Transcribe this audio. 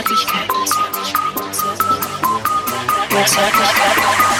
Zärtlichkeit. Und Zärtlichkeit.